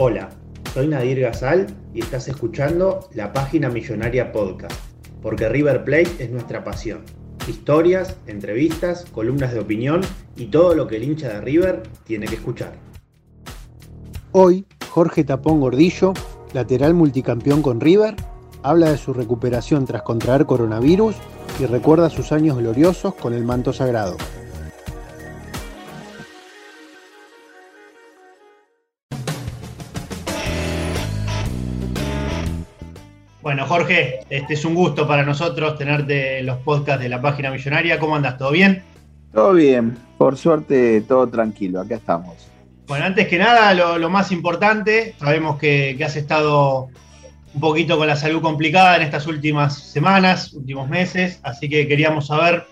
Hola, soy Nadir Gazal y estás escuchando la página Millonaria Podcast, porque River Plate es nuestra pasión. Historias, entrevistas, columnas de opinión y todo lo que el hincha de River tiene que escuchar. Hoy, Jorge Tapón Gordillo, lateral multicampeón con River, habla de su recuperación tras contraer coronavirus y recuerda sus años gloriosos con el manto sagrado. Bueno, Jorge, este es un gusto para nosotros tenerte en los podcasts de la página millonaria. ¿Cómo andas? ¿Todo bien? Todo bien, por suerte todo tranquilo, acá estamos. Bueno, antes que nada, lo, lo más importante, sabemos que, que, has estado un poquito con la salud complicada en estas últimas semanas, últimos meses, así que queríamos saber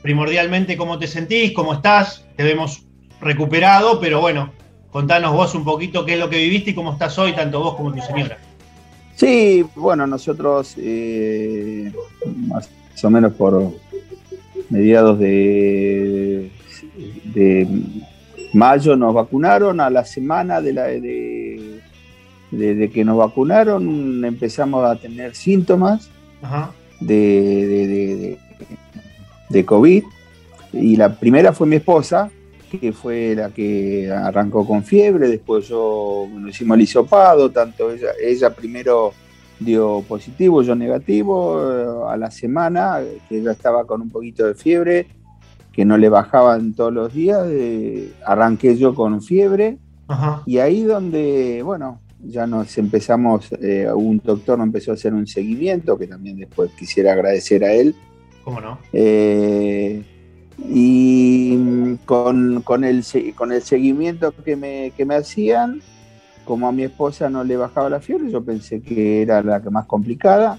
primordialmente cómo te sentís, cómo estás, te vemos recuperado, pero bueno, contanos vos un poquito qué es lo que viviste y cómo estás hoy, tanto vos como tu señora. Sí, bueno, nosotros eh, más o menos por mediados de, de, mayo nos vacunaron, a la semana de, la, de, de, que nos vacunaron empezamos a tener síntomas De, de COVID. Y la primera fue mi esposa, que fue la que arrancó con fiebre, después yo, bueno, hicimos el hisopado, tanto ella, ella primero dio positivo, yo negativo, a la semana, que ella estaba con un poquito de fiebre, que no le bajaban todos los días, eh, arranqué yo con fiebre, Ajá. y ahí donde, bueno, ya nos empezamos, eh, un doctor nos empezó a hacer un seguimiento, que también después quisiera agradecer a él. ¿Cómo no? Eh, con, con, el, con el seguimiento que me, que me hacían, como a mi esposa no le bajaba la fiebre, yo pensé que era la más complicada.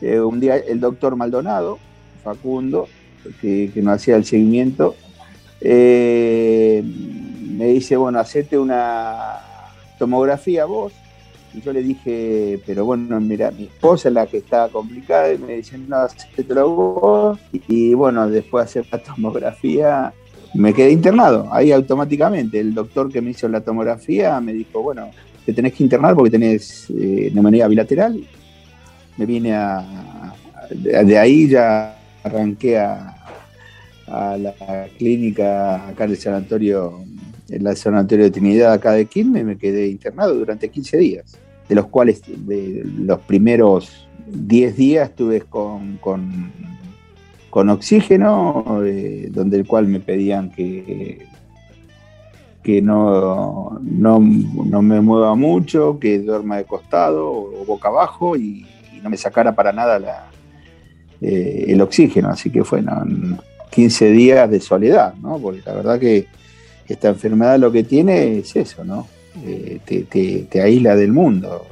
Eh, un día el doctor Maldonado, Facundo, que, que nos hacía el seguimiento, eh, me dice, bueno, hacete una tomografía vos. Y yo le dije, pero bueno, mira, mi esposa es la que está complicada, y me dice, no, hacételo vos. Y, y bueno, después de hacer la tomografía, me quedé internado, ahí automáticamente. El doctor que me hizo la tomografía me dijo, bueno, te tenés que internar porque tenés eh, neumonía bilateral. Me vine a, de ahí ya arranqué a, la clínica acá del sanatorio, en el sanatorio de Trinidad acá de Quilmes, y me quedé internado durante 15 días, de los cuales de los primeros 10 días estuve con, con con oxígeno, eh, donde el cual me pedían que, que no, no, no, me mueva mucho, que duerma de costado o boca abajo y, no me sacara para nada la, eh, el oxígeno. Así que fueron 15 días de soledad, ¿no? porque la verdad que esta enfermedad lo que tiene es eso, ¿no? Eh, te, te, te, aísla del mundo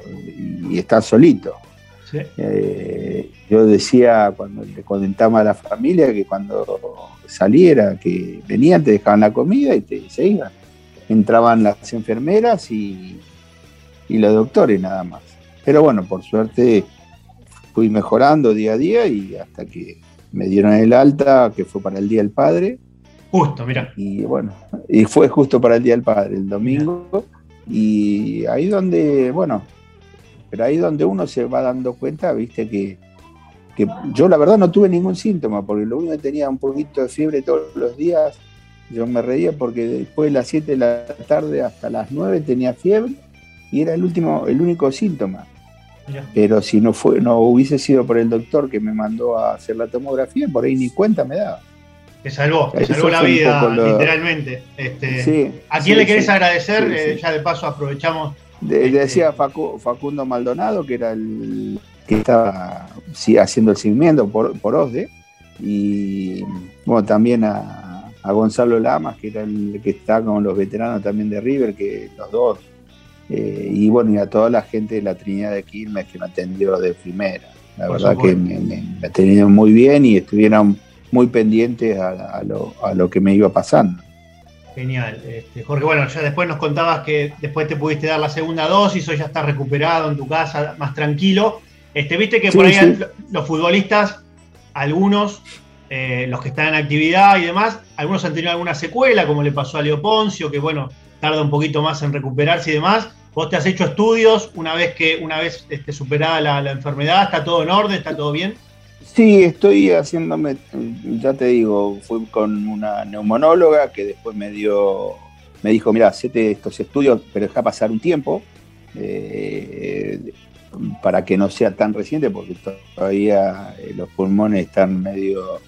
y estás solito. Sí. Eh, yo decía cuando le comentaba a la familia que cuando saliera, que venían, te dejaban la comida y te se iban. Entraban las enfermeras y, y los doctores nada más. Pero bueno, por suerte fui mejorando día a día y hasta que me dieron el alta, que fue para el Día del Padre. Justo, mira. Y bueno, y fue justo para el Día del Padre, el domingo. Y ahí donde, bueno, pero ahí donde uno se va dando cuenta, viste, que, que, yo la verdad no tuve ningún síntoma, porque lo único que tenía un poquito de fiebre todos los días, Yo me reía porque después de las 7 de la tarde hasta las 9 tenía fiebre y era el último, el único síntoma. Pero si no fue, no hubiese sido por el doctor que me mandó a hacer la tomografía, por ahí ni cuenta me daba. Te salvó, te Eso salvó la vida, lo- literalmente. Este, Sí, ¿A quién sí, le querés sí. agradecer? Eh, ya de paso aprovechamos. De- Este- decía Facu- Facundo Maldonado, que era el que estaba sí, haciendo el seguimiento por, por OSDE, y bueno, también a, a Gonzalo Lamas, que era el que está con los veteranos también de River, que los dos, eh, y bueno, y a toda la gente de la Trinidad de Quilmes que me atendió de primera. La Por verdad que me, me, me atendieron muy bien y estuvieron muy pendientes a, a lo, a lo que me iba pasando. Genial. Este, Jorge, bueno, ya después nos contabas que después te pudiste dar la segunda dosis, o ya estás recuperado en tu casa, más tranquilo. Este, Viste que Sí, por ahí sí. los futbolistas, algunos, eh, los que están en actividad y demás, algunos han tenido alguna secuela, como le pasó a Leo Poncio, que bueno, tarda un poquito más en recuperarse y demás. Vos te has hecho estudios una vez que, una vez este, superada la, la enfermedad, está todo en orden, está todo bien. Sí, estoy haciéndome, ya te digo, fui con una neumonóloga que después me dio, me dijo, mira, hacete estos estudios, pero deja pasar un tiempo eh, para que no sea tan reciente, porque todavía eh, los pulmones están medio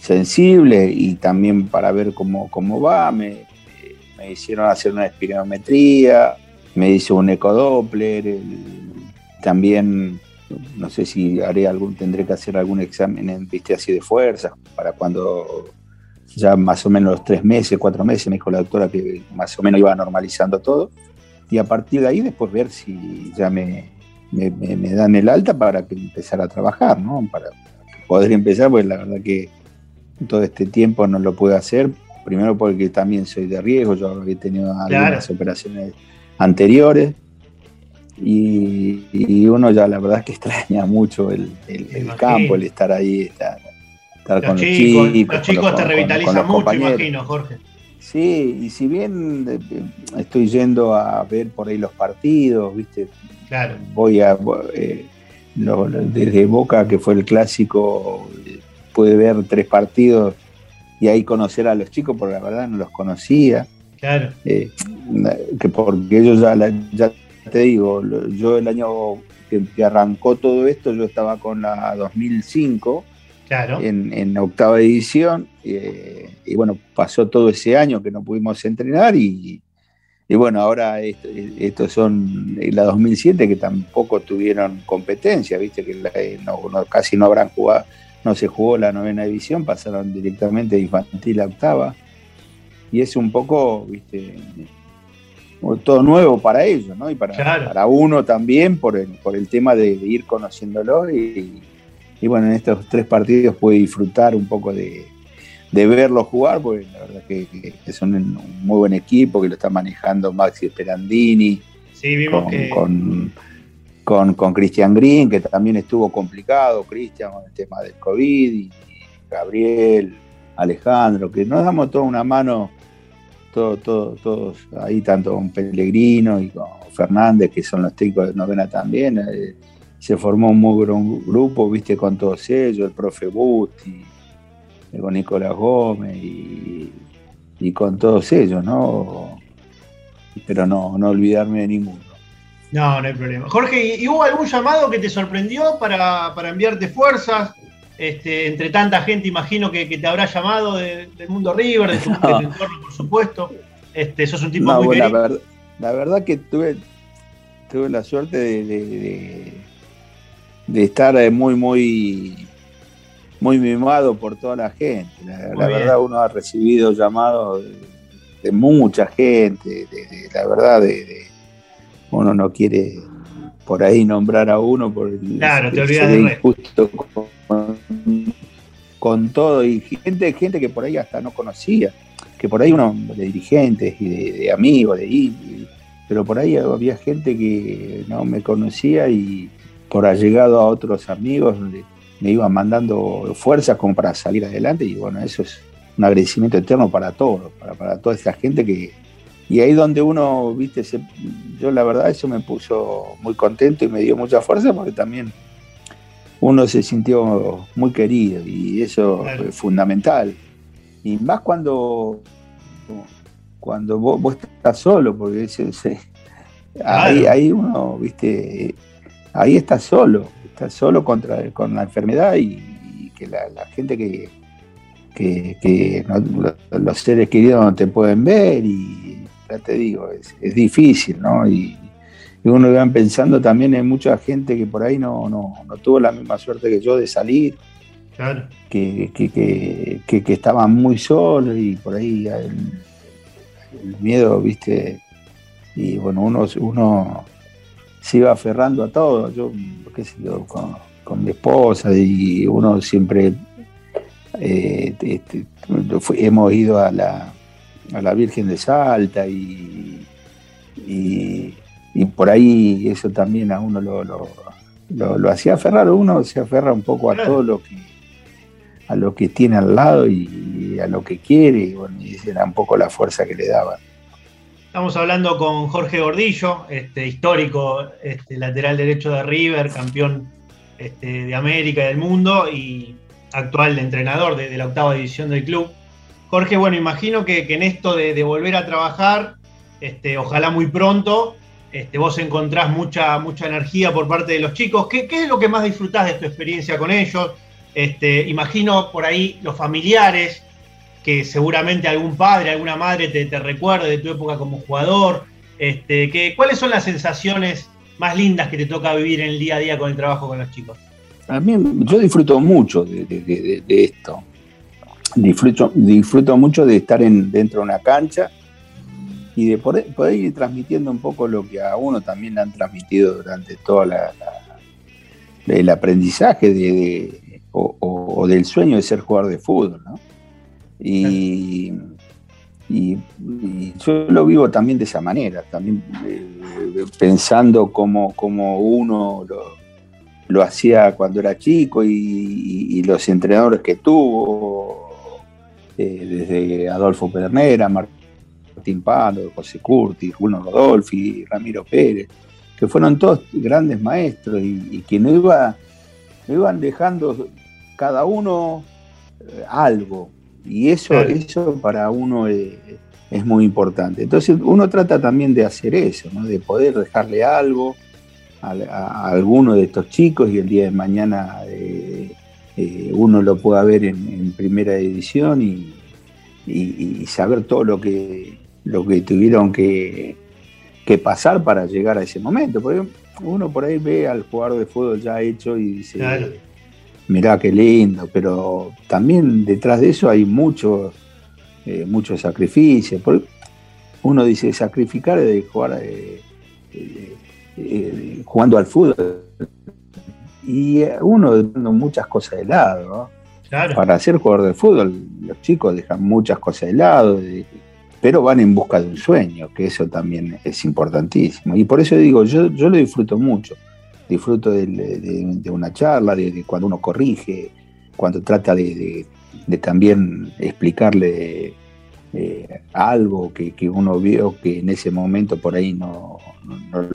sensibles y también para ver cómo, cómo va, me, me hicieron hacer una espirometría, me hizo un ecodoppler, el- también no sé si haré algún, tendré que hacer algún examen en viste así de fuerza, para cuando ya más o menos tres meses, cuatro meses, me dijo la doctora que más o menos iba normalizando todo. Y a partir de ahí después ver si ya me, me, me- me dan el alta para que empezar a trabajar, ¿no? Para poder empezar, pues la verdad que todo este tiempo no lo puedo hacer. Primero porque también soy de riesgo, yo he tenido algunas operaciones anteriores y, y uno ya la verdad que extraña mucho el, el- campo, el estar ahí, estar, estar con Los los chicos, chicos. los con chicos te con- con revitalizan los mucho, compañeros. imagino, Jorge. Sí, y si bien eh, estoy yendo a ver por ahí los partidos, ¿viste? Claro. Voy a. eh, lo- desde Boca, que fue el clásico, pude ver tres partidos y ahí conocer a los chicos, porque la verdad no los conocía. Claro. Eh, que porque ellos ya, la- ya te digo, yo el año que, que arrancó todo esto, yo estaba con la 2005 Claro. en, en octava edición eh, y bueno, pasó todo ese año que no pudimos entrenar y, y bueno, ahora esto- estos son la 2007 que tampoco tuvieron competencia, viste que la- no- no- casi no habrán jugado, no se jugó la novena división, pasaron directamente de infantil a octava y es un poco, viste, todo nuevo para ellos, ¿no? Y para, Claro. para uno también por el, por el tema de, de ir conociéndolo y, y bueno, en estos tres partidos pude disfrutar un poco de, de verlos jugar, porque la verdad que, que- son un muy buen equipo, que lo está manejando Maxi Sperandini, Sí, vimos con, que. con, con, con Christian Green, que también estuvo complicado, Christian, con el tema del COVID, y Gabriel, Alejandro, que nos damos toda una mano, todo, todo, todos ahí, tanto con Pellegrino y con Fernández, que son los técnicos de novena también. eh, se formó un muy buen grupo, viste, con todos ellos, el profe Busti, eh, con Nicolás Gómez y, y con todos ellos, ¿no? Pero no, no olvidarme de ninguno. No, no hay problema. Jorge, ¿y y hubo algún llamado que te sorprendió para, para enviarte fuerzas? Este, entre tanta gente, imagino que, que te habrá llamado de- del mundo River, de tu, de tu No. entorno, por supuesto. Este, sos un tipo No, muy bueno, la, verdad, la verdad que tuve, tuve la suerte de, de- de- de estar eh, muy, muy, muy mimado por toda la gente. La, verdad, uno ha recibido llamados de, de mucha gente, de, de- la verdad, de, de- uno no quiere por ahí nombrar a uno por el Claro, te olvidas injusto con, todo y gente, gente que por ahí hasta no conocía, que por ahí uno de dirigentes y de, amigos, de y- pero por ahí había gente que no me conocía y por allegado a otros amigos me iban mandando fuerzas como para salir adelante y bueno, eso es un agradecimiento eterno para todos, para, para toda esta gente que... Y ahí donde uno, viste, yo la verdad eso me puso muy contento y me dio mucha fuerza porque también uno se sintió muy querido y eso Claro. fue fundamental. Y más cuando cuando vos, vos estás solo, porque ahí, Claro. ahí uno, viste, ahí estás solo, estás solo contra, con la enfermedad y, y que la, la gente que, que, que no- lo- los seres queridos no te pueden ver y ya te digo, es, es difícil, ¿no? Y, y uno va pensando también en mucha gente que por ahí no, no, no tuvo la misma suerte que yo de salir Claro. que, que, que, estaban muy solos y por ahí el, el miedo, viste, y bueno, uno, uno se iba aferrando a todo, yo, qué sé yo, con, con mi esposa y uno siempre, eh, este, fue- hemos ido a la, a la Virgen de Salta y, y, y por ahí eso también a uno lo, lo, lo- lo hacía aferrar, uno se aferra un poco a Claro. todo lo que a lo que tiene al lado y, a lo que quiere, y bueno, y esa era un poco la fuerza que le daba. Estamos hablando con Jorge Gordillo, este, histórico este, lateral derecho de River, campeón este, de América y del mundo y actual entrenador de, de la octava división del club. Jorge, bueno, imagino que, que en esto de, de volver a trabajar, este, ojalá muy pronto, este, vos encontrás mucha, mucha energía por parte de los chicos. ¿Qué, qué es lo que más disfrutás de tu experiencia con ellos? Este, imagino por ahí los familiares, que seguramente algún padre, alguna madre te, te recuerde de tu época como jugador. Este, que, ¿Cuáles son las sensaciones más lindas que te toca vivir en el día a día con el trabajo con los chicos? A mí, yo disfruto mucho de, esto. Disfruto, disfruto mucho de estar en, dentro de una cancha y de poder, poder ir transmitiendo un poco lo que a uno también le han transmitido durante todo la, la- el aprendizaje de, de- o, o- o del sueño de ser jugador de fútbol. ¿no? Y, y- y yo lo vivo también de esa manera, también eh, pensando como, como uno lo, lo hacía cuando era chico y, y- y los entrenadores que tuvo, eh, desde Adolfo Pernera, Martín Palo, José Curti, Julio Rodolfi, Ramiro Pérez, que fueron todos grandes maestros y, y que iba, iban dejando cada uno eh, algo. Y eso, Claro. eso para uno es, es muy importante. Entonces uno trata también de hacer eso, ¿no? de poder dejarle algo a, a- a alguno de estos chicos y el día de mañana eh, eh, uno lo pueda ver en, en primera edición y, y- y saber todo lo que, lo que tuvieron que, que pasar para llegar a ese momento. Porque uno por ahí ve al jugador de fútbol ya hecho y dice, Claro. mirá qué lindo, pero también detrás de eso hay mucho, eh, mucho sacrificio. Por- Uno dice sacrificar de jugar eh, eh, eh, jugando al fútbol. Y eh, uno dejando muchas cosas de lado, ¿no? Claro. Para ser jugador de fútbol, los chicos dejan muchas cosas de lado, de- pero van en busca de un sueño, que eso también es importantísimo. Y por eso digo, yo, yo lo disfruto mucho. Disfruto de, una charla, de, de cuando uno corrige, cuando trata de, también explicarle eh, algo que, que uno vio que en ese momento por ahí no, no- no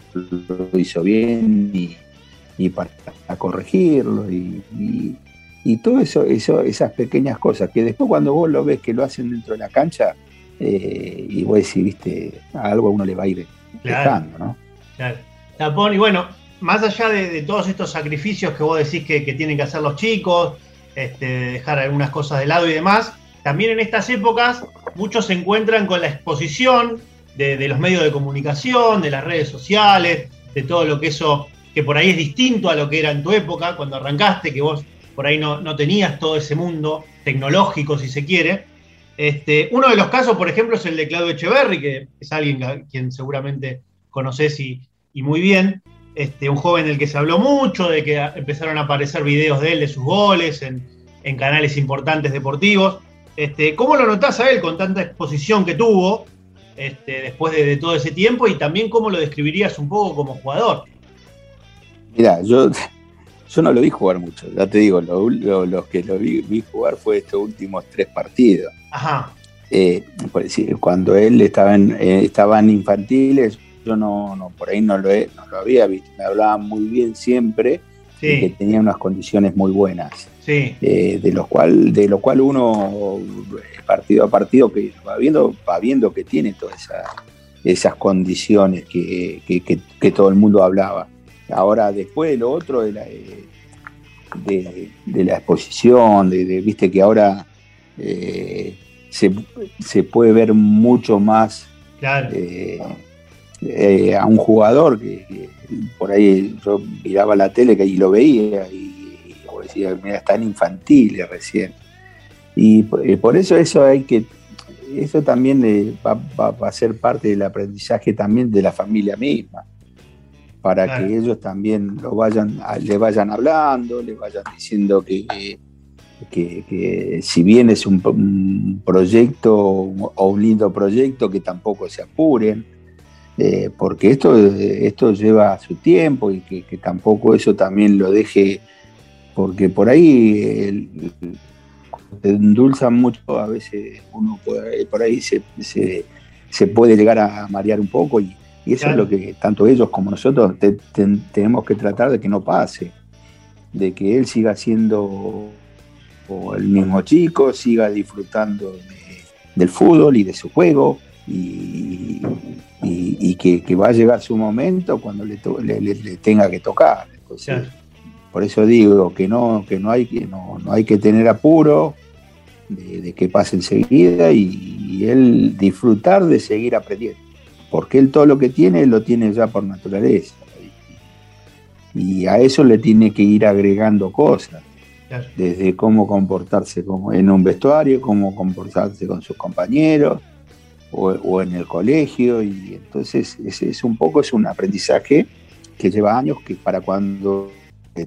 lo hizo bien y, y para, corregirlo y, y- y todo eso, eso, esas pequeñas cosas que después cuando vos lo ves que lo hacen dentro de la cancha eh, y vos decís, viste, a algo a uno le va a ir Claro. dejando, ¿no? Claro. Tapón, y bueno, más allá de, de todos estos sacrificios que vos decís que, que tienen que hacer los chicos, este, dejar algunas cosas de lado y demás, también en estas épocas muchos se encuentran con la exposición de, de los medios de comunicación, de las redes sociales, de todo lo que eso, que por ahí es distinto a lo que era en tu época, cuando arrancaste, que vos por ahí no, no tenías todo ese mundo tecnológico, si se quiere. Este, uno de los casos, por ejemplo, es el de Claudio Echeverry, que es alguien a quien seguramente conoces y, muy bien. Este, un joven del que se habló mucho, de que empezaron a aparecer videos de él, de sus goles, en, canales importantes deportivos. Este, ¿Cómo lo notás a él con tanta exposición que tuvo después de, de todo ese tiempo? Y también cómo lo describirías un poco como jugador. Mirá, yo, yo no lo vi jugar mucho, ya te digo, lo- lo- los que lo vi, vi jugar fue estos últimos tres partidos. Ajá, Eh, por decir, cuando él estaba en, eh, estaba en infantiles, yo no, no por ahí no lo, he- no lo había visto, me hablaban muy bien siempre, y que tenía unas condiciones muy buenas. Sí. Eh, de, los cual, de lo cual uno, partido a partido, que va viendo, va viendo que tiene todas esa, esas condiciones que, que, que, todo el mundo hablaba. Ahora, después lo otro de la, de, de la exposición, de, viste que ahora eh, se, se, puede ver mucho más claro. eh, eh, a un jugador que, que, por ahí yo miraba la tele y lo veía y, decía, mira, están infantiles recién. Y por eso eso hay que, eso también va, va, va, a ser parte del aprendizaje también de la familia misma, para claro. que ellos también lo vayan, le vayan hablando, le vayan diciendo que, que, que si bien es un, un, proyecto o un lindo proyecto, que tampoco se apuren, eh, porque esto, esto lleva su tiempo y que, que, tampoco eso también lo deje, porque por ahí el, endulzan mucho, a veces uno por ahí se, se, se, puede llegar a marear un poco y, y eso claro. es lo que tanto ellos como nosotros te, te, tenemos que tratar de que no pase, de que él siga siendo el mismo chico, siga disfrutando de, del fútbol y de su juego y, y, y que, que, va a llegar su momento cuando le, le, le, le tenga que tocar. Entonces, claro. Por eso digo que no, que no hay que no, no hay que tener apuro de, de que pase enseguida y, y, él disfrutar de seguir aprendiendo. Porque él todo lo que tiene lo tiene ya por naturaleza. Y a eso le tiene que ir agregando cosas. Claro. Desde cómo comportarse como en un vestuario, cómo comportarse con sus compañeros, o, o, en el colegio y entonces es, es, un poco es un aprendizaje que lleva años que para cuando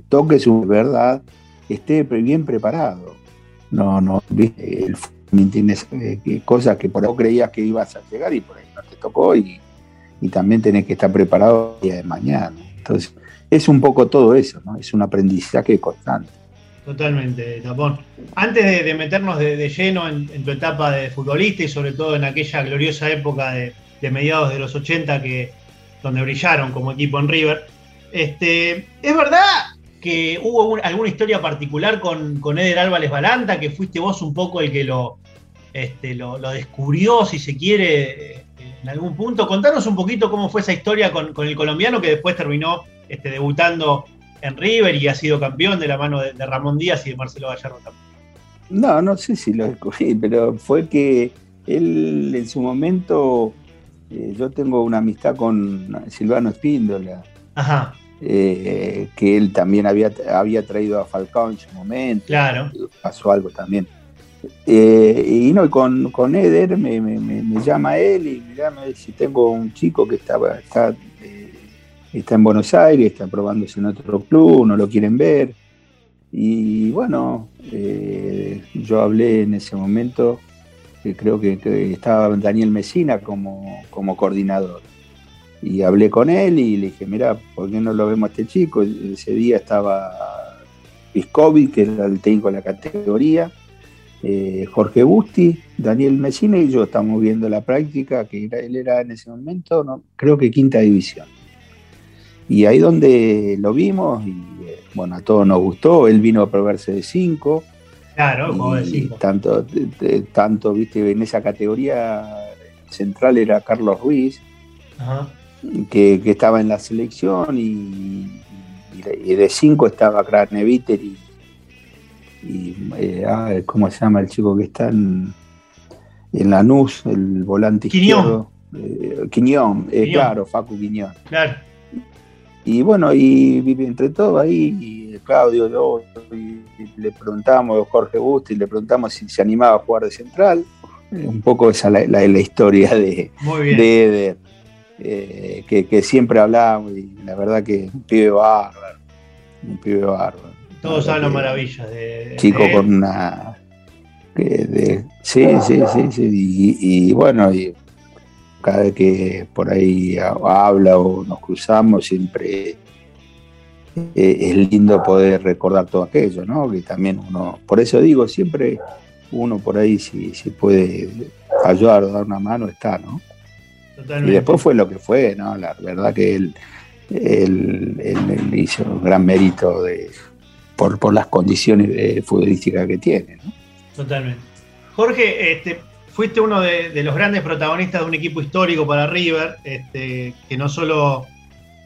toque su verdad esté bien preparado no no el tienes eh, cosas que por ahí creías que ibas a llegar y por ahí no te tocó y, también tenés que estar preparado el día de mañana. Entonces es un poco todo eso no es un aprendizaje constante. Totalmente, Tapón. Antes de, meternos de, lleno en, en, tu etapa de futbolista y sobre todo en aquella gloriosa época de, de, mediados de los 80 que, donde brillaron como equipo en River, este, ¿es verdad que hubo un, alguna historia particular con, con, Eder Álvarez Balanta, que fuiste vos un poco el que lo, este, lo, lo descubrió, si se quiere, en algún punto? Contanos un poquito cómo fue esa historia con, con el colombiano que después terminó este, debutando en River y ha sido campeón de la mano de, de Ramón Díaz y de Marcelo Gallardo también. No, no sé si lo descubrí, pero fue que él en su momento, eh, yo tengo una amistad con Silvano Espíndola, Ajá. Eh, que él también había, había traído a Falcao en su momento, claro. pasó algo también. Eh, y no, con, con Eder me, me, me, llama él y me llama si tengo un chico que estaba, está está en Buenos Aires, está probándose en otro club, no lo quieren ver. Y bueno, eh, yo hablé en ese momento, creo que, que, estaba Daniel Mesina como, como coordinador. Y hablé con él y le dije, mira, ¿por qué no lo vemos a este chico? Ese día estaba Piscovi, que era el técnico de la categoría, eh, Jorge Busti, Daniel Mesina y yo estamos viendo la práctica, que era, él era en ese momento, no, creo que quinta división. Y ahí donde lo vimos, y bueno, a todos nos gustó, él vino a probarse de 5. Claro, como de 5. Tanto, tanto, viste, en esa categoría central era Carlos Ruiz, Ajá. Que, que, estaba en la selección, y, y de 5 estaba Kraneviter y, y eh, ah, ¿cómo se llama el chico que está en, en Lanús, el volante Quiñón. izquierdo? Eh, Quiñón, eh, Quiñón, claro, Facu Quiñón. Claro. Y bueno, y, y entre todo ahí, y Claudio, yo, y le preguntamos Jorge Busti, le preguntamos si se animaba a jugar de central. Un poco esa la, la, la historia de, de Eder, eh, que, que, siempre hablábamos, y la verdad que un pibe bárbaro, un pibe bárbaro. Todos hablan maravillas de. Chico de con una. De, sí, sí, sí, sí, y, y bueno, y cada vez que por ahí habla o nos cruzamos, siempre eh, es lindo poder recordar todo aquello, ¿no? Que también uno, por eso digo, siempre uno por ahí si, si puede ayudar o dar una mano está, ¿no? Totalmente. Y después fue lo que fue, ¿no? La verdad que él él, él- él hizo un gran mérito de, por, por las condiciones eh, futbolísticas que tiene. ¿no? Totalmente. Jorge, este, fuiste uno de, de los grandes protagonistas de un equipo histórico para River, este, que no solo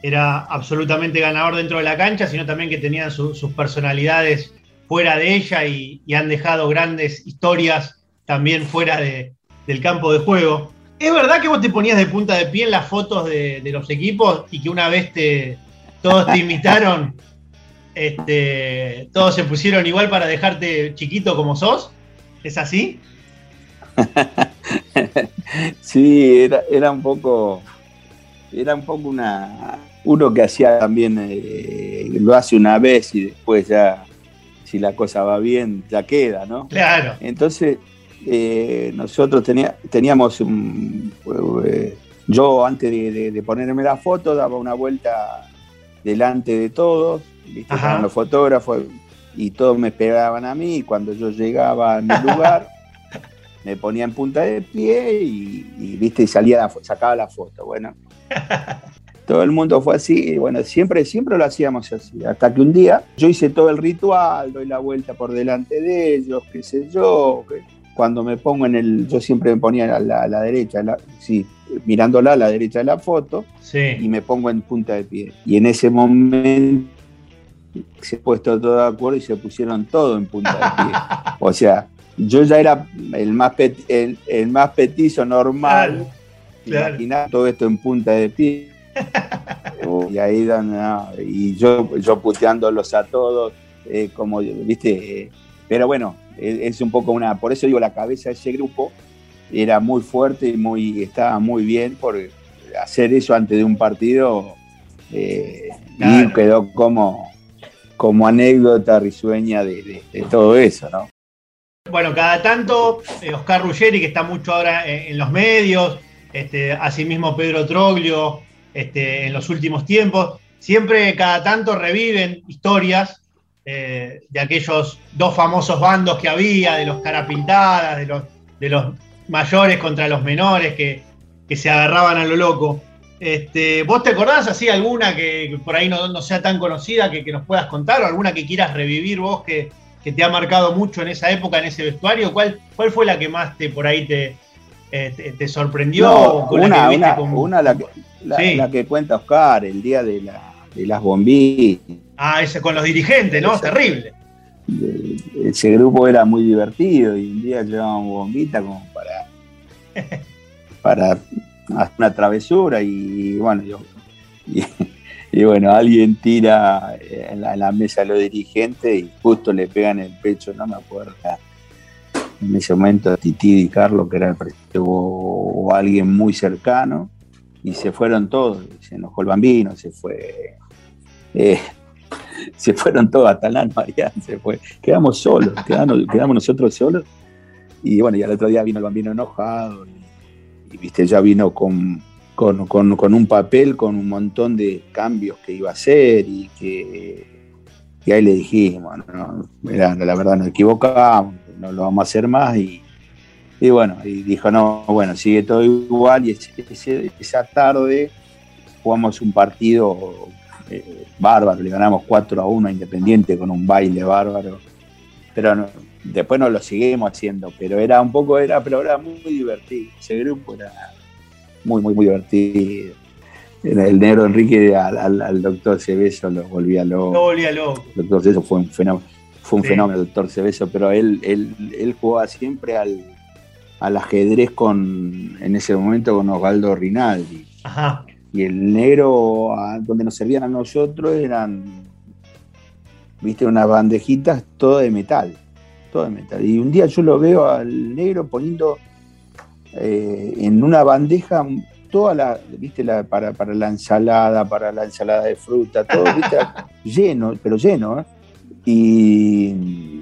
era absolutamente ganador dentro de la cancha, sino también que tenían su- sus personalidades fuera de ella y, y han dejado grandes historias también fuera de- del campo de juego. ¿Es verdad que vos te ponías de punta de pie en las fotos de, de los equipos y que una vez te, todos te imitaron? Este, todos se pusieron igual para dejarte chiquito como sos. ¿Es así? Sí, era, era un poco, era un poco una, uno que hacía también, eh, lo hace una vez y después ya, si la cosa va bien, ya queda, ¿no? Claro. Entonces, eh, nosotros tenía- teníamos un, eh, yo antes de, de- de ponerme la foto daba una vuelta delante de todos, ¿viste? Estaban los fotógrafos y todos me esperaban a mí y cuando yo llegaba a mi lugar me ponía en punta de pie y, y, viste y salía la sacaba la foto. Bueno, todo el mundo fue así y bueno, siempre, siempre lo hacíamos así. Hasta que un día yo hice todo el ritual, doy la vuelta por delante de ellos, qué sé yo. que- Cuando me pongo en el, yo siempre me ponía a la, a la derecha, a la- sí, mirándola a la derecha de la foto y Sí. me pongo en punta de pie. Y en ese momento se ha puesto todo de acuerdo y se pusieron todo en punta de pie. O sea, yo ya era el más, pet- el, el más petizo normal. claro. Imaginá todo esto en punta de pie. y ahí dan, no, y yo, yo puteándolos a todos, eh, como, viste, eh, pero bueno, es, un poco una, por eso digo, la cabeza de ese grupo era muy fuerte y muy, estaba muy bien por hacer eso antes de un partido eh, Claro. y quedó como, como anécdota risueña de, de- de todo eso, ¿no? Bueno, cada tanto eh, Oscar Ruggeri, que está mucho ahora en, en los medios, este, asimismo Pedro Troglio, este, en los últimos tiempos, siempre cada tanto reviven historias eh, de aquellos dos famosos bandos que había, de los cara pintadas, de los, de los mayores contra los menores que, que se agarraban a lo loco. Este, ¿Vos te acordás así alguna que, que por ahí no, no sea tan conocida que, que nos puedas contar o alguna que quieras revivir vos que, que te ha marcado mucho en esa época, en ese vestuario? ¿Cuál, cuál fue la que más te por ahí te, eh, te, te sorprendió? No, o con la una, que viste una, como- una la, que, la, Sí. la que cuenta Oscar, el día de, la, de las bombillas. Ah, ese con los dirigentes, ¿no? Terrible. Ese grupo era muy divertido y un día llevábamos bombita como para, para hacer una travesura y bueno, yo, y, y bueno, alguien tira en la, en la mesa a los dirigentes y justo le pegan el pecho, no me acuerdo. En ese momento Titi y Carlos, que era el presidente, o, o alguien muy cercano, y se fueron todos, se enojó el bambino, se fue eh, se fueron todos, hasta Lan Marián se fue. Quedamos solos, quedamos, nosotros solos. Y bueno, y al otro día vino el bambino enojado. Y, viste, ya vino con, con, con- un papel, con un montón de cambios que iba a hacer. Y que y ahí le dijimos, no, la verdad nos equivocamos, no lo vamos a hacer más. Y, y bueno, y dijo, no, bueno, sigue todo igual. Y esa tarde jugamos un partido eh, bárbaro, le ganamos 4 a 1 a Independiente con un baile bárbaro. Pero no- después no lo seguimos haciendo, pero era un poco, era, pero era muy divertido. Ese grupo era muy, muy, muy divertido. El negro Enrique al, al- al doctor Cebeso lo volvía loco. No volvía loco. El doctor Cebeso fue un fenómeno, fue un Sí. fenómeno el doctor Cebeso, pero él, él, él jugaba siempre al, al ajedrez con, en ese momento con Osvaldo Rinaldi. Ajá. Y el negro, a- donde nos servían a nosotros, eran, viste, unas bandejitas todo de metal. Todo de metal. Y un día yo lo veo al negro poniendo eh, en una bandeja toda la, viste, la, para, para la ensalada, para la ensalada de fruta, todo, viste, lleno, pero lleno, ¿eh? Y,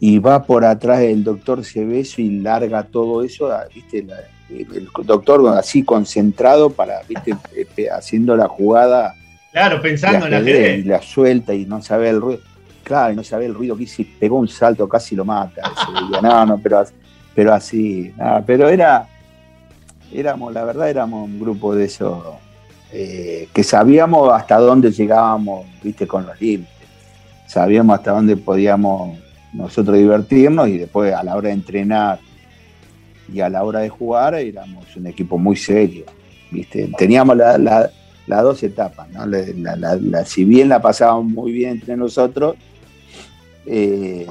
y va por atrás el doctor Cebeso y larga todo eso, ah, viste, la- el doctor así concentrado para, viste, eh, haciendo la jugada Claro, pensando en la y la suelta y no sabe el ruido. Claro, y no sabe el ruido que hizo y pegó un salto, casi lo mata. No, no, pero, pero así, nada, pero era, éramos, la verdad, éramos un grupo de esos eh, que sabíamos hasta dónde llegábamos, viste, con los límites. Sabíamos hasta dónde podíamos nosotros divertirnos y después a la hora de entrenar y a la hora de jugar éramos un equipo muy serio, viste. Teníamos las dos etapas, ¿no? si bien la pasábamos muy bien entre nosotros, eh,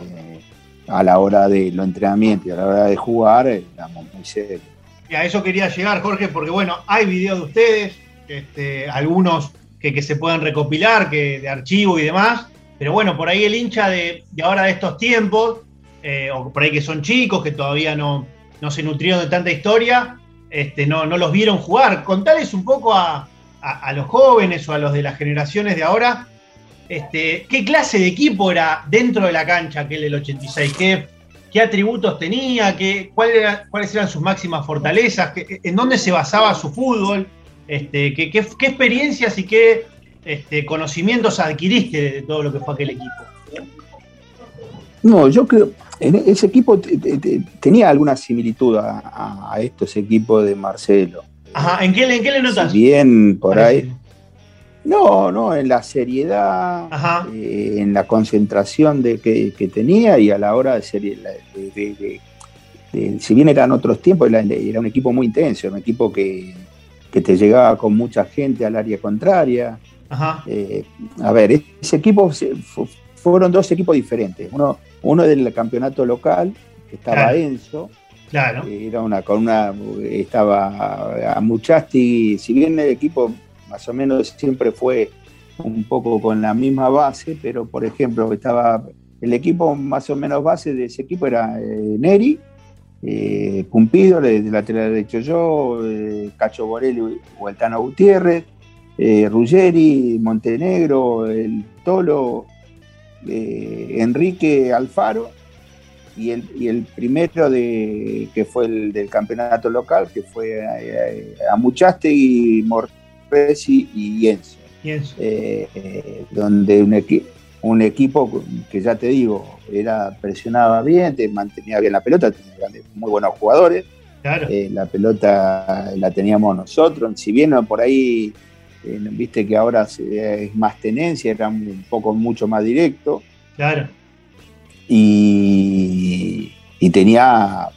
a la hora de los entrenamientos y a la hora de jugar éramos muy serios. Y a eso quería llegar, Jorge, porque bueno, hay videos de ustedes, este, algunos que, se puedan recopilar, que de archivo y demás, pero bueno, por ahí el hincha de, ahora de estos tiempos, eh, o por ahí que son chicos, que todavía no, no se nutrieron de tanta historia, este, no, no los vieron jugar. Contales un poco a, los jóvenes o a los de las generaciones de ahora, este, qué clase de equipo era dentro de la cancha aquel del 86, qué, qué atributos tenía, qué, cuáles eran sus máximas fortalezas, en dónde se basaba su fútbol. Este, ¿qué, experiencias y qué este, conocimientos adquiriste de todo lo que fue aquel equipo? No, yo creo, en ese equipo tenía alguna similitud a, estos equipos de Marcelo. Ajá, ¿en qué, le notas? bien por ahí. No, no, en la seriedad, eh, en la concentración de que, tenía y a la hora de, ser, si bien eran otros tiempos, era, un equipo muy intenso, un equipo que, que te llegaba con mucha gente al área contraria. Eh, a ver, ese equipo fueron dos equipos diferentes. Uno, uno del campeonato local, que estaba Enzo. Claro. Era una con una estaba a Muchasti, si bien el equipo más o menos siempre fue un poco con la misma base, pero por ejemplo, estaba el equipo más o menos base de ese equipo era eh, Neri, eh, Cumpido, de, lateral derecho yo, eh, Cacho Borelli o Gutiérrez, eh, Ruggeri, Montenegro, el Tolo, eh, Enrique Alfaro y el, el, primero de, que fue el del campeonato local, que fue Amuchaste y Morresi y Enzo. donde un equipo un equipo que ya te digo, era presionaba bien, te mantenía bien la pelota, tenía muy buenos jugadores. Eh, la pelota la teníamos nosotros, si bien por ahí, eh, viste que ahora es más tenencia, era un poco mucho más directo. Claro. Y, tenía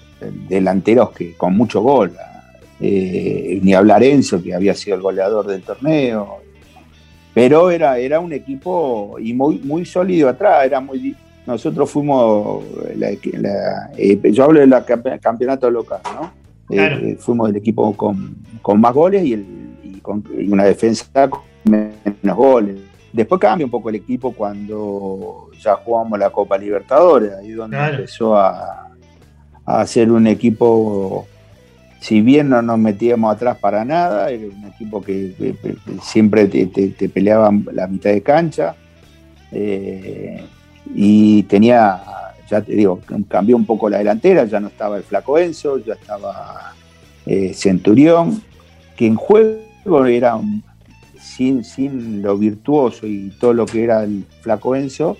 delanteros que con mucho gol. Eh, ni hablar Enzo, que había sido el goleador del torneo, pero era, era un equipo y muy, muy sólido atrás, era muy nosotros fuimos, eh, yo hablo del campeonato local, ¿no? Eh, eh, fuimos el equipo con, más goles y, el, con, una defensa con menos goles. Después cambia un poco el equipo cuando ya jugamos la Copa Libertadores, ahí donde empezó a, a hacer un equipo si bien no nos metíamos atrás para nada, era un equipo que, siempre te, peleaba la mitad de cancha eh, y tenía, ya te digo, cambió un poco la delantera, ya no estaba el Flaco Enzo, ya estaba eh, Centurión, que en juego era sin, sin lo virtuoso y todo lo que era el Flaco Enzo,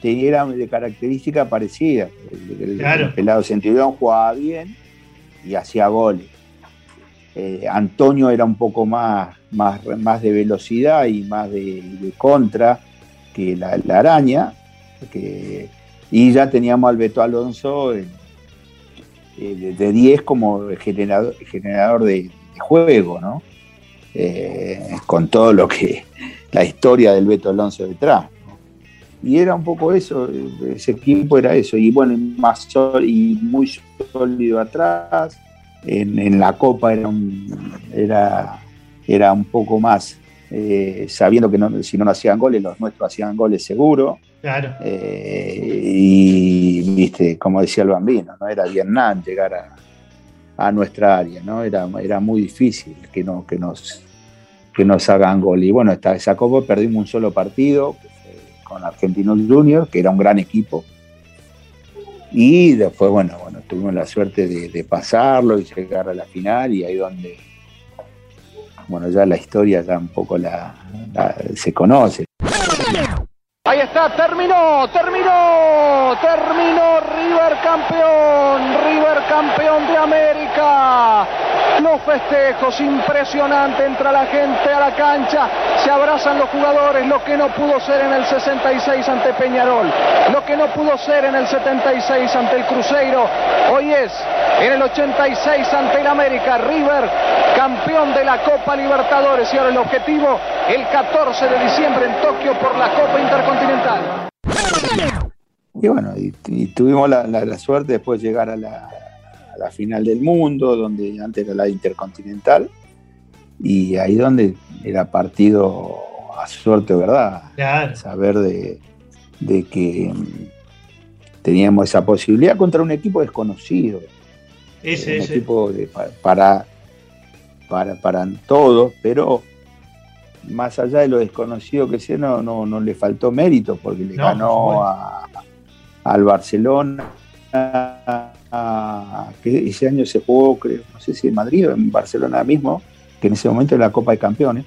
tenía de característica parecida. el pelado Centurión jugaba bien y hacía goles. Eh, Antonio era un poco más, más, más de velocidad y más de, contra que la, araña. y ya teníamos al Beto Alonso eh, de 10 como generador, generador de, juego, ¿no? Eh, con todo lo que la historia del Beto Alonso detrás. Y era un poco eso, ese equipo era eso, y bueno, más y muy sólido atrás, en, la Copa era un, era, era un poco más, eh, sabiendo que si no nos hacían goles, los nuestros hacían goles seguro. Claro. Eh, y, viste, como decía el bambino, ¿no? era Vietnam llegar a, nuestra área, ¿no? Era, era muy difícil que, no, que, nos, que nos hagan gol. Y bueno, esta, esa Copa perdimos un solo partido con Argentinos Juniors, que era un gran equipo y después, bueno, bueno tuvimos la suerte de, pasarlo y llegar a la final y ahí donde, bueno, ya la historia ya un poco la, se conoce. Ahí está, terminó, terminó, terminó River campeón, River campeón de América. Los festejos, impresionante, entra la gente a la cancha, se abrazan los jugadores, lo que no pudo ser en el 66 ante Peñarol, lo que no pudo ser en el 76 ante el Cruzeiro, hoy es en el 86 ante el América, River, campeón de la Copa Libertadores y ahora el objetivo el 14 de diciembre en Tokio por la Copa Intercontinental. Y bueno, y, tuvimos la, la- suerte después de llegar a la, la final del mundo, donde antes era la Intercontinental, y ahí donde era partido a suerte, ¿verdad? Claro. Saber de, de que mm, teníamos esa posibilidad contra un equipo desconocido. Ese, un ese. equipo de- pa- para, para, para todos, pero más allá de lo desconocido que sea, no, no, no le faltó mérito, porque le No, ganó a- al Barcelona, que ese año se jugó, creo, no sé si en Madrid o en Barcelona mismo, que en ese momento era la Copa de Campeones,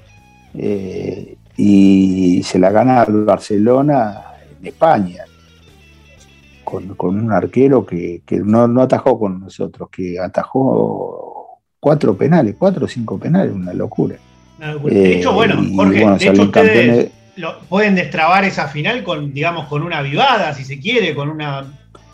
eh, y se la gana al Barcelona en España, con, con un arquero que, que no, no atajó con nosotros, que atajó cuatro penales, cuatro o cinco penales, una locura. De hecho, Eh, bueno, y Jorge, bueno, de hecho ustedes lo- pueden destrabar esa final con, digamos, con una vivada, si se quiere, con una.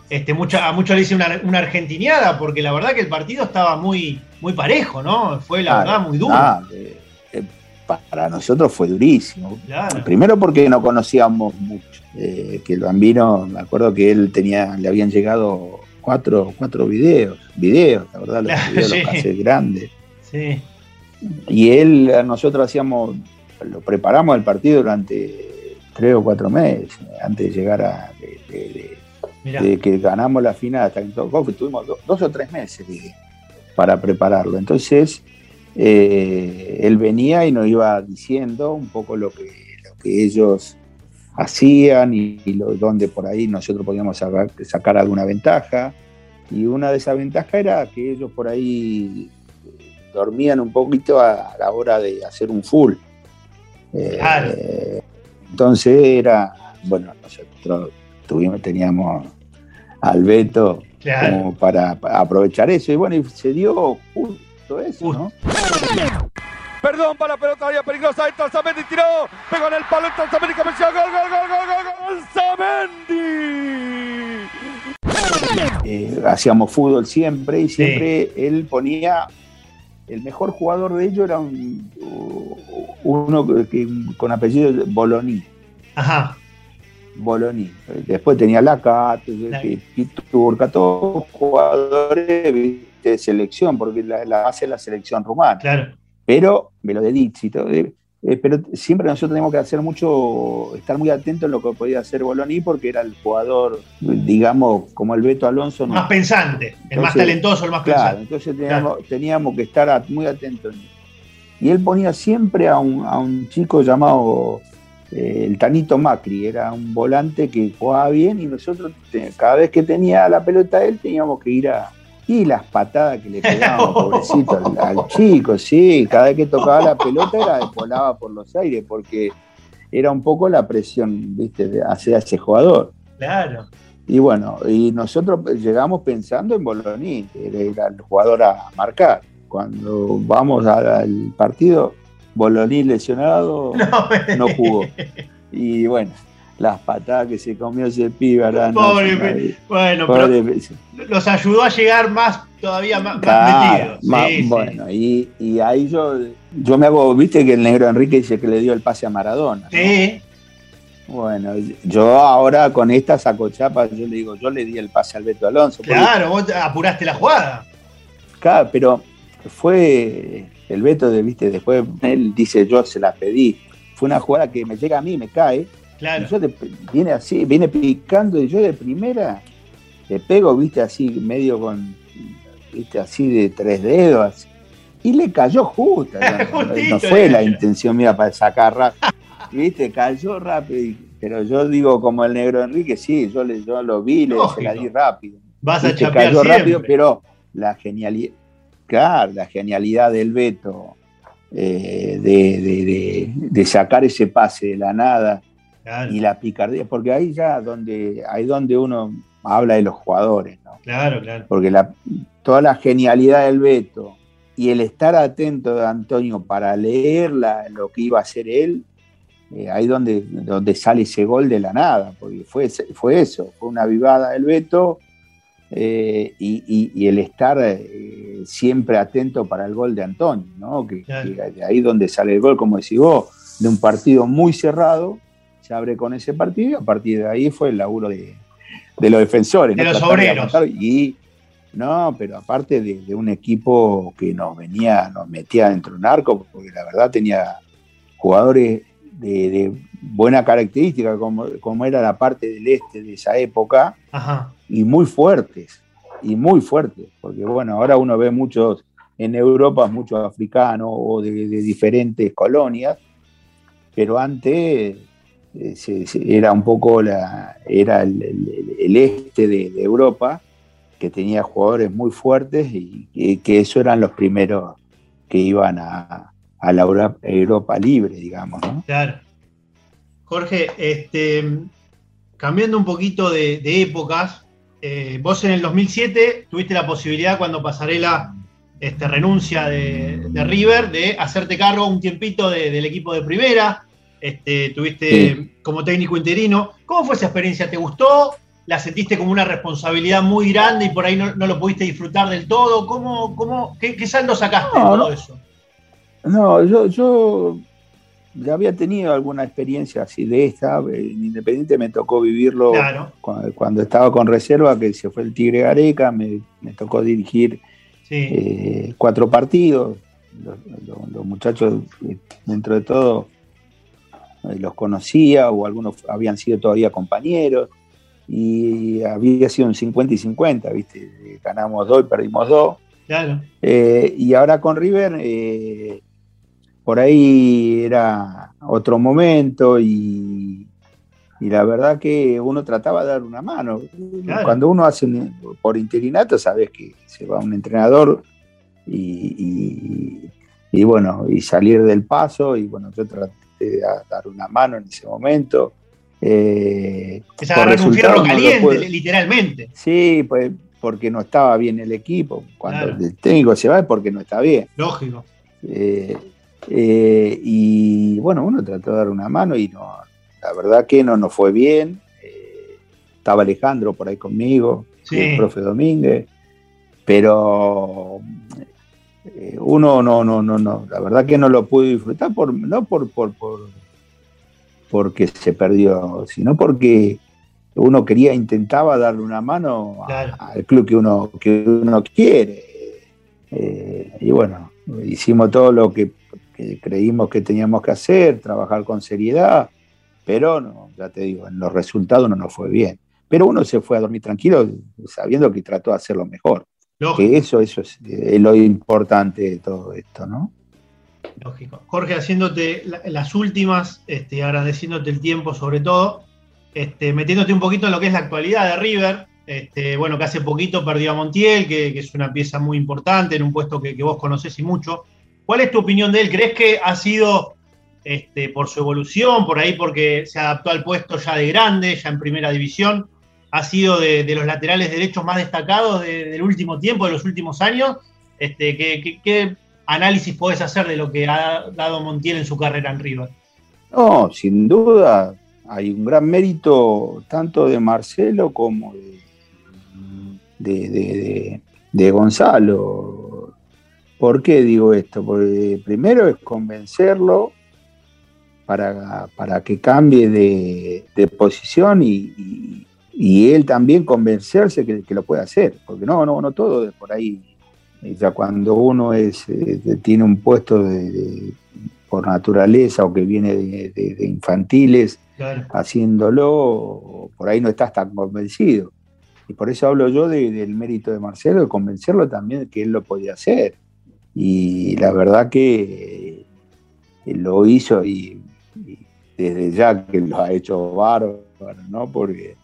Este, mucha, a muchos le dicen una, una argentiniada, porque la verdad que el partido estaba muy, muy parejo, ¿no? Fue la Claro, verdad muy duro. eh, eh, para nosotros fue durísimo. Claro. Primero porque no conocíamos mucho. eh, que el bambino, me acuerdo que él tenía, le habían llegado cuatro, cuatro videos, videos, la verdad, los Claro, videos, sí. los cassettes grandes. Sí. Y él, nosotros hacíamos, lo preparamos el partido durante tres o cuatro meses, antes de llegar a, de, de- de- Mirá. de que ganamos la final hasta que tocó, que tuvimos do- dos o tres meses para prepararlo. Entonces, eh, él venía y nos iba diciendo un poco lo que, lo que ellos hacían y, y lo, donde por ahí nosotros podíamos sacar, sacar alguna ventaja. Y una de esas ventajas era que ellos por ahí dormían un poquito a, a la hora de hacer un full. Eh, Claro. entonces era, bueno, nosotros tuvimos, teníamos al Beto Claro. como para, para aprovechar eso. Y bueno, y se dio justo eso, ¿no? Perdón para la pelota área peligrosa. Entra Zamendi, tiró. Pegó en el palo. Entra Zamendi, cabeceó. Gol, gol, gol, gol, gol, gol. Zamendi. Eh, hacíamos fútbol siempre y siempre él ponía el mejor jugador de ellos era un, uno que, con apellido de Boloni. Ajá. Boloni. Después tenía Laca, Piturca, todos jugadores de selección, porque la, la base es la selección rumana. Claro. Pero, me lo de eh, eh, pero siempre nosotros teníamos que hacer mucho, estar muy atentos en lo que podía hacer Boloni, porque era el jugador, digamos, como el Beto Alonso. no- Más pensante, el más talentoso, el más Claro, pensante. entonces teníamos, teníamos que estar muy atentos. Y él ponía siempre a un, a un chico llamado eh, el Tanito Macri, era un volante que jugaba bien y nosotros cada vez que tenía la pelota él teníamos que ir a... Y las patadas que le pegaban, pobrecito, al, al chico, sí, cada vez que tocaba la pelota era volaba por los aires, porque era un poco la presión, viste, de hacia ese jugador. Claro. Y bueno, y nosotros llegamos pensando en Boloní, que era- el jugador a marcar. Cuando vamos al partido, Boloní lesionado no, jugó. Y bueno, las patadas que se comió ese pibe, no, Pobre, no, bueno, pobre pero pe- los ayudó a llegar más, todavía más, más Claro, metidos. ma- Sí, sí. bueno, Y, y ahí yo, yo me hago, viste que el negro Enrique dice que le dio el pase a Maradona. ¿no? Sí, Bueno, yo ahora con esta saco chapa, yo le digo, yo le di el pase al Beto Alonso. claro, vos apuraste la jugada. Claro, pero fue el veto de, viste, después él dice, yo se la pedí. Fue una jugada que me llega a mí, me cae. Claro. Y yo viene así, viene picando y yo de primera le pego, viste, así, medio con, viste, así de tres dedos. así, y le cayó justo. No, fue la cayó. intención mía para sacar rápido. Viste, cayó rápido. y- Pero yo digo, como el negro Enrique, sí, yo, le, yo lo vi, le, se la di rápido. Vas a Viste, chapear cayó siempre. rápido, pero la genialidad, claro, la genialidad del Beto eh, de, de- de- de sacar ese pase de la nada Claro, y la picardía, porque ahí ya donde, ahí donde uno habla de los jugadores, ¿no? claro, claro. Porque la, toda la genialidad del Beto y el estar atento de Antonio para leer lo que iba a hacer él, eh, ahí donde, donde sale ese gol de la nada, porque fue, fue eso, fue una vivada del Beto eh, y, el estar eh, siempre atento para el gol de Antonio, ¿no? Que, de ahí donde sale el gol, como decís vos, de un partido muy cerrado, se abre con ese partido y a partir de ahí fue el laburo de, los defensores. De los obreros. y no, pero aparte de, un equipo que nos venía, nos metía dentro de un arco, porque la verdad tenía jugadores de, buena característica, como, como, era la parte del este de esa época, y muy fuertes, y muy fuertes, porque bueno, ahora uno ve muchos en Europa, muchos africanos o de, diferentes colonias, pero antes eh, era un poco la, era el, este de Europa que tenía jugadores muy fuertes y que, eso eran los primeros que iban a, la Europa, libre, digamos. ¿no? Claro. Jorge, este, cambiando un poquito de, épocas, eh, vos en el 2007 tuviste la posibilidad cuando Pasarela este, renuncia de, River de hacerte cargo un tiempito del equipo de primera. Este, tuviste como técnico interino. ¿Cómo fue esa experiencia? ¿Te gustó? la sentiste como una responsabilidad muy grande y por ahí no, lo pudiste disfrutar del todo? ¿Cómo, cómo, qué, saldo sacaste de todo eso? No, yo, yo ya había tenido alguna experiencia así de esta. En Independiente me tocó vivirlo cuando, estaba con reserva, que se fue el Tigre Gareca, me, tocó dirigir eh, cuatro partidos. Los, muchachos, eh, dentro de todo, eh, los conocía o algunos habían sido todavía compañeros y había sido un 50 y 50, ¿viste? Ganamos dos y perdimos dos. Claro. Eh, y ahora con River, eh, por ahí era otro momento y, la verdad que uno trataba de dar una mano. Cuando uno hace por interinato, sabes que se va un entrenador y, y, bueno, y salir del paso y bueno, yo traté de dar una mano en ese momento eh, es agarrar un fierro caliente, literalmente. Sí, pues porque no estaba bien el equipo. Cuando el técnico se va es porque no está bien. Lógico. Eh, eh, y bueno, uno trató de dar una mano y no, la verdad que no nos fue bien. Eh, estaba Alejandro por ahí conmigo, el profe Domínguez, pero uno no, no, no, no, la verdad que no lo pude disfrutar por, no por, por, por porque se perdió, sino porque uno quería, intentaba darle una mano al club que uno, que uno quiere. Eh, y bueno, hicimos todo lo que, creímos que teníamos que hacer, trabajar con seriedad, pero no, ya te digo, en los resultados no nos fue bien. Pero uno se fue a dormir tranquilo sabiendo que trató de hacerlo mejor. Que eso, eso es lo importante de todo esto, ¿no? Lógico. Jorge, haciéndote las últimas, este, agradeciéndote el tiempo sobre todo, este, metiéndote un poquito en lo que es la actualidad de River. Este, bueno, que hace poquito perdió a Montiel, que, es una pieza muy importante en un puesto que, vos conocés y mucho. ¿Cuál es tu opinión de él? ¿Crees que ha sido este, por su evolución, por ahí porque se adaptó al puesto ya de grande, ya en primera división? ¿Ha sido de, los laterales derechos más destacados del último tiempo, de los últimos años? Este, ¿qué, análisis podés hacer de lo que ha dado Montiel en su carrera en River? No, sin duda hay un gran mérito tanto de Marcelo como de, de, Gonzalo. ¿Por qué digo esto? Porque primero es convencerlo para, para que cambie de, posición y, él también convencerse que, que, lo puede hacer, porque no, no, no todo es por ahí ya cuando uno es, eh, tiene un puesto de, por naturaleza o que viene de, infantiles haciéndolo, por ahí no estás tan convencido. Y por eso hablo yo del mérito de Marcelo, de convencerlo también de que él lo podía hacer. Y la verdad que lo hizo y, desde ya que lo ha hecho bárbaro, ¿no? Porque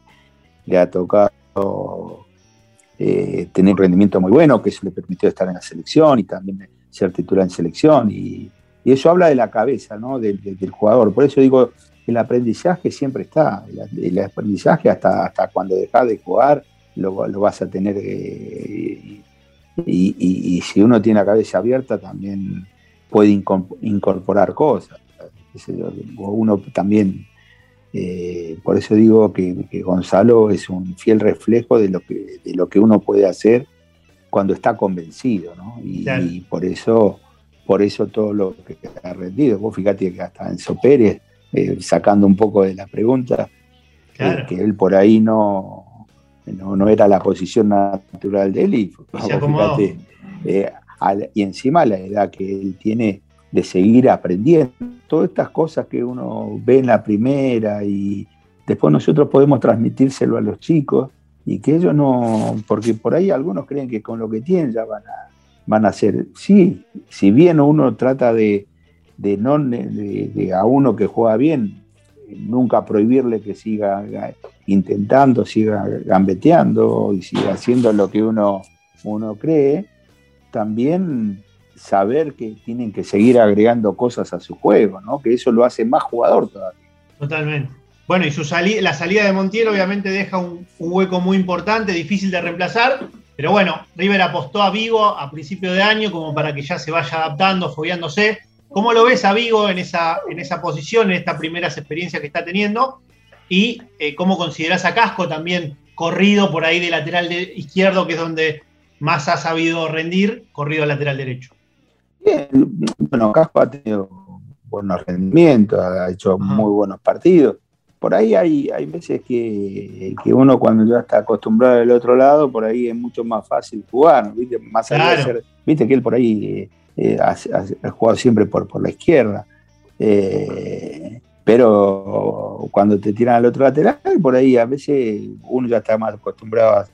le ha tocado eh, tener un rendimiento muy bueno, que eso le permitió estar en la selección y también ser titular en selección. Y, eso habla de la cabeza ¿no? del, jugador. Por eso digo, el aprendizaje siempre está. El, aprendizaje hasta, hasta cuando dejas de jugar lo, vas a tener. Eh, y, si uno tiene la cabeza abierta también puede incorporar cosas. Uno también, eh, por eso digo que, Gonzalo es un fiel reflejo de lo, que, de lo que uno puede hacer cuando está convencido, ¿no? Y, por eso por eso todo lo que ha rendido. Vos fíjate que hasta Enzo Pérez, eh, sacando un poco de la pregunta, eh, que él por ahí no, no, era la posición natural de él y, fíjate, y encima la edad que él tiene de seguir aprendiendo. Todas estas cosas que uno ve en la primera y después nosotros podemos transmitírselo a los chicos y que ellos no, porque por ahí algunos creen que con lo que tienen ya van a, van a ser, sí, si bien uno trata de, de no, de, a uno que juega bien, nunca prohibirle que siga intentando, siga gambeteando y siga haciendo lo que uno, uno cree, también saber que tienen que seguir agregando cosas a su juego, ¿no? Que eso lo hace más jugador todavía. Totalmente. Bueno, y su la salida de Montiel obviamente deja un, hueco muy importante, difícil de reemplazar, pero bueno, River apostó a Vigo a principio de año como para que ya se vaya adaptando, fobiándose. ¿Cómo lo ves a Vigo en esa, en esa posición, en estas primeras experiencias que está teniendo? ¿Y eh, cómo considerás a Casco también corrido por ahí de lateral izquierdo, que es donde más ha sabido rendir, corrido al lateral derecho? Bien, bueno, Casco ha tenido buenos rendimientos, ha hecho muy buenos partidos. Por ahí hay, hay veces que, uno cuando ya está acostumbrado al otro lado, por ahí es mucho más fácil jugar, ¿viste? Más de ser, viste que él por ahí eh, ha, jugado siempre por, por la izquierda. Eh, pero cuando te tiran al otro lateral, por ahí a veces uno ya está más acostumbrado a,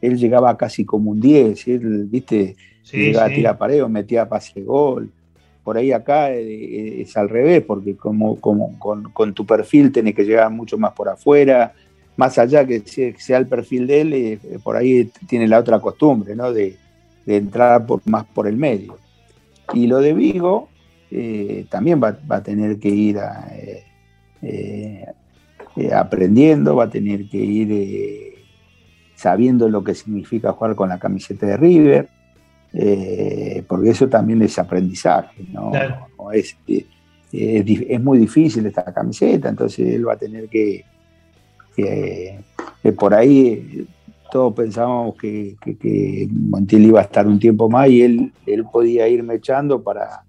él llegaba casi como un 10, él, viste, llegaba a tirar pareo, metía pase gol. Por ahí acá eh, eh, es, al revés, porque como, como con, tu perfil tenés que llegar mucho más por afuera, más allá que sea, el perfil de él, eh, por ahí tiene la otra costumbre, ¿no? De, entrar por, más por el medio. Y lo de Vigo también va, a tener que ir aprendiendo, va a tener que ir sabiendo lo que significa jugar con la camiseta de River, eh, porque eso también es aprendizaje, ¿no? es, eh, es, muy difícil esta camiseta, entonces él va a tener que, por ahí todos pensábamos que, que, Montiel iba a estar un tiempo más y él, él podía irme echando para,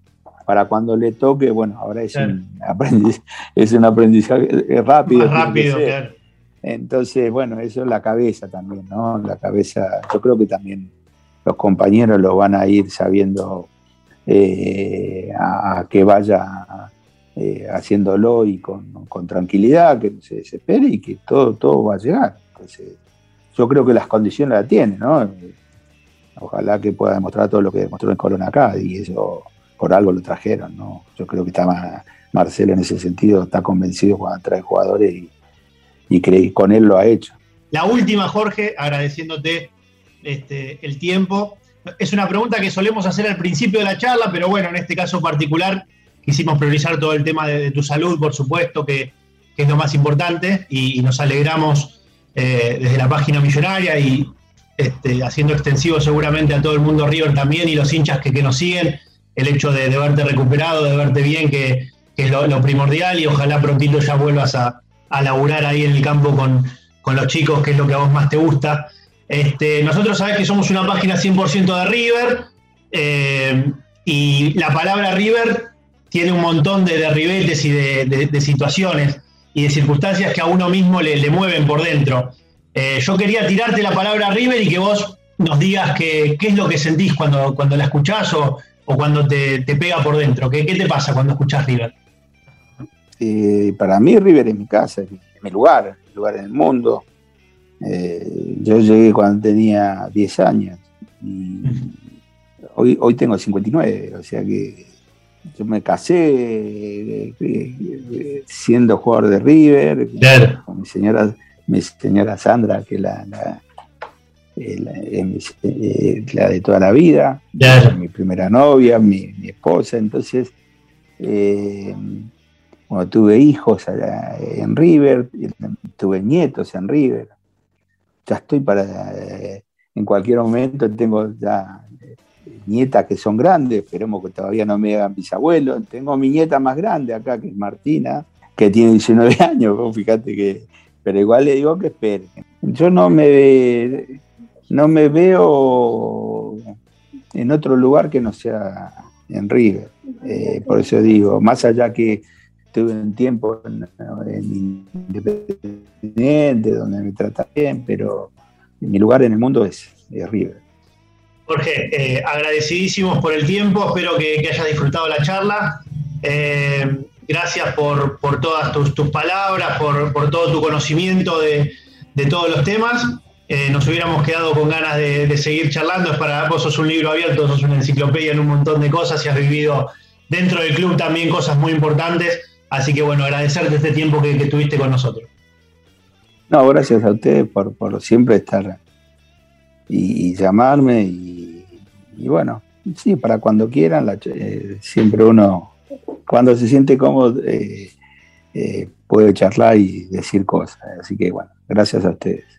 para cuando le toque, bueno, ahora es, un, aprendiz, es un aprendizaje rápido. rápido, claro. Entonces, bueno, eso es la cabeza también, ¿no? La cabeza, yo creo que también los compañeros lo van a ir sabiendo eh, a, que vaya eh, haciéndolo y con, tranquilidad, que no se desespere y que todo, todo va a llegar. Entonces, yo creo que las condiciones la tiene, ¿no? Ojalá que pueda demostrar todo lo que demostró en Corona acá y eso por algo lo trajeron, ¿no? Yo creo que está Marcelo en ese sentido, está convencido cuando trae jugadores y, y que con él lo ha hecho. La última, Jorge, agradeciéndote este, el tiempo. Es una pregunta que solemos hacer al principio de la charla, pero bueno, en este caso particular quisimos priorizar todo el tema de, tu salud, por supuesto, que, es lo más importante, y, nos alegramos eh, desde la página millonaria y este, haciendo extensivo seguramente a todo el mundo River también y los hinchas que, nos siguen, el hecho de, verte recuperado, de verte bien, que, es lo, primordial y ojalá prontito ya vuelvas a, a laburar ahí en el campo con, los chicos, que es lo que a vos más te gusta. Este, nosotros sabés que somos una página 100% de River eh, y la palabra River tiene un montón de derribetes y de, situaciones y de circunstancias que a uno mismo le, mueven por dentro. Eh, yo quería tirarte la palabra River y que vos nos digas qué es lo que sentís cuando, cuando la escuchás o, cuando te, pega por dentro. ¿Qué, ¿Qué te pasa cuando escuchás River? Eh, para mí River es mi casa, es mi lugar, mi lugar en el mundo. Eh, yo llegué cuando tenía 10 años y hoy, hoy tengo 59, o sea que yo me casé eh, siendo jugador de River con mi señora, mi señora Sandra, que es la, la, de toda la vida, mi primera novia, mi, esposa, entonces bueno, tuve hijos en River, tuve nietos en River. Ya estoy para eh, en cualquier momento tengo ya eh, nietas que son grandes, esperemos que todavía no me hagan bisabuelos. Tengo mi nieta más grande acá, que es Martina, que tiene 19 años, fíjate que, pero igual le digo que espere. Yo no me, no me veo en otro lugar que no sea en River. Eh, por eso digo, más allá que tuve un tiempo en, Independiente, donde me trata bien, pero mi lugar en el mundo es, River. Jorge, eh, agradecidísimos por el tiempo, espero que, hayas disfrutado la charla. Eh, gracias por, todas tus, palabras, por, todo tu conocimiento de, todos los temas. Eh, nos hubiéramos quedado con ganas de, seguir charlando. Es para vos sos un libro abierto, sos una enciclopedia en un montón de cosas y has vivido dentro del club también cosas muy importantes. Así que bueno, agradecerte este tiempo que, tuviste con nosotros. No, gracias a ustedes por, siempre estar y, llamarme y, bueno, sí, para cuando quieran, eh, siempre uno, cuando se siente cómodo, eh, puede charlar y decir cosas. Así que bueno, gracias a ustedes.